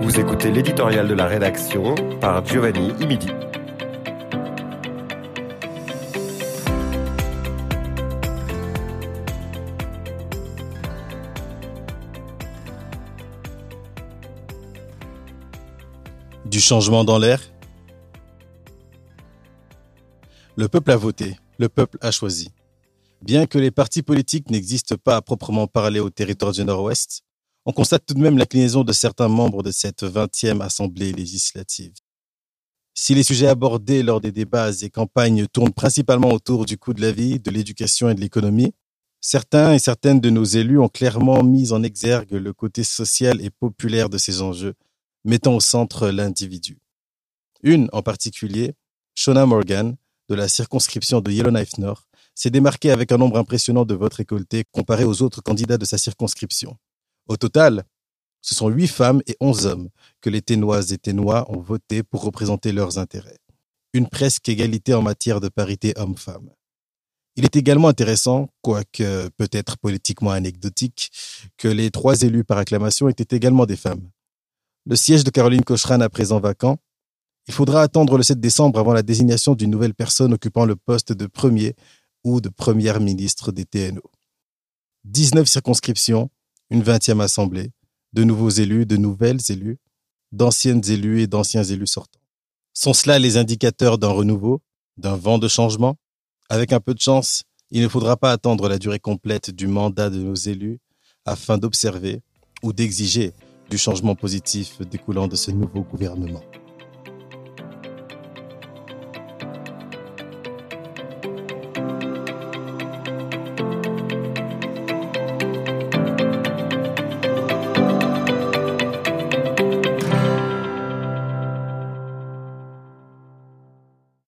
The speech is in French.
Vous écoutez l'éditorial de la rédaction par Giovanni Imidi. Du changement dans l'air? Le peuple a voté, le peuple a choisi. Bien que les partis politiques n'existent pas à proprement parler au territoire du Nord-Ouest, on constate tout de même l'inclinaison de certains membres de cette 20e Assemblée législative. Si les sujets abordés lors des débats et campagnes tournent principalement autour du coût de la vie, de l'éducation et de l'économie, certains et certaines de nos élus ont clairement mis en exergue le côté social et populaire de ces enjeux, mettant au centre l'individu. Une en particulier, Shona Morgan, de la circonscription de Yellowknife Nord, s'est démarquée avec un nombre impressionnant de votes récoltés comparé aux autres candidats de sa circonscription. Au total, ce sont huit femmes et onze hommes que les Ténoises et Ténois ont voté pour représenter leurs intérêts. Une presque égalité en matière de parité homme-femme. Il est également intéressant, quoique peut-être politiquement anecdotique, que les trois élus par acclamation étaient également des femmes. Le siège de Caroline Cochran à présent vacant, il faudra attendre le 7 décembre avant la désignation d'une nouvelle personne occupant le poste de premier ou de première ministre des TNO. 19 circonscriptions, une vingtième assemblée, de nouveaux élus, de nouvelles élus, d'anciennes élus et d'anciens élus sortants. Sont cela les indicateurs d'un renouveau, d'un vent de changement? Avec un peu de chance, il ne faudra pas attendre la durée complète du mandat de nos élus afin d'observer ou d'exiger du changement positif découlant de ce nouveau gouvernement.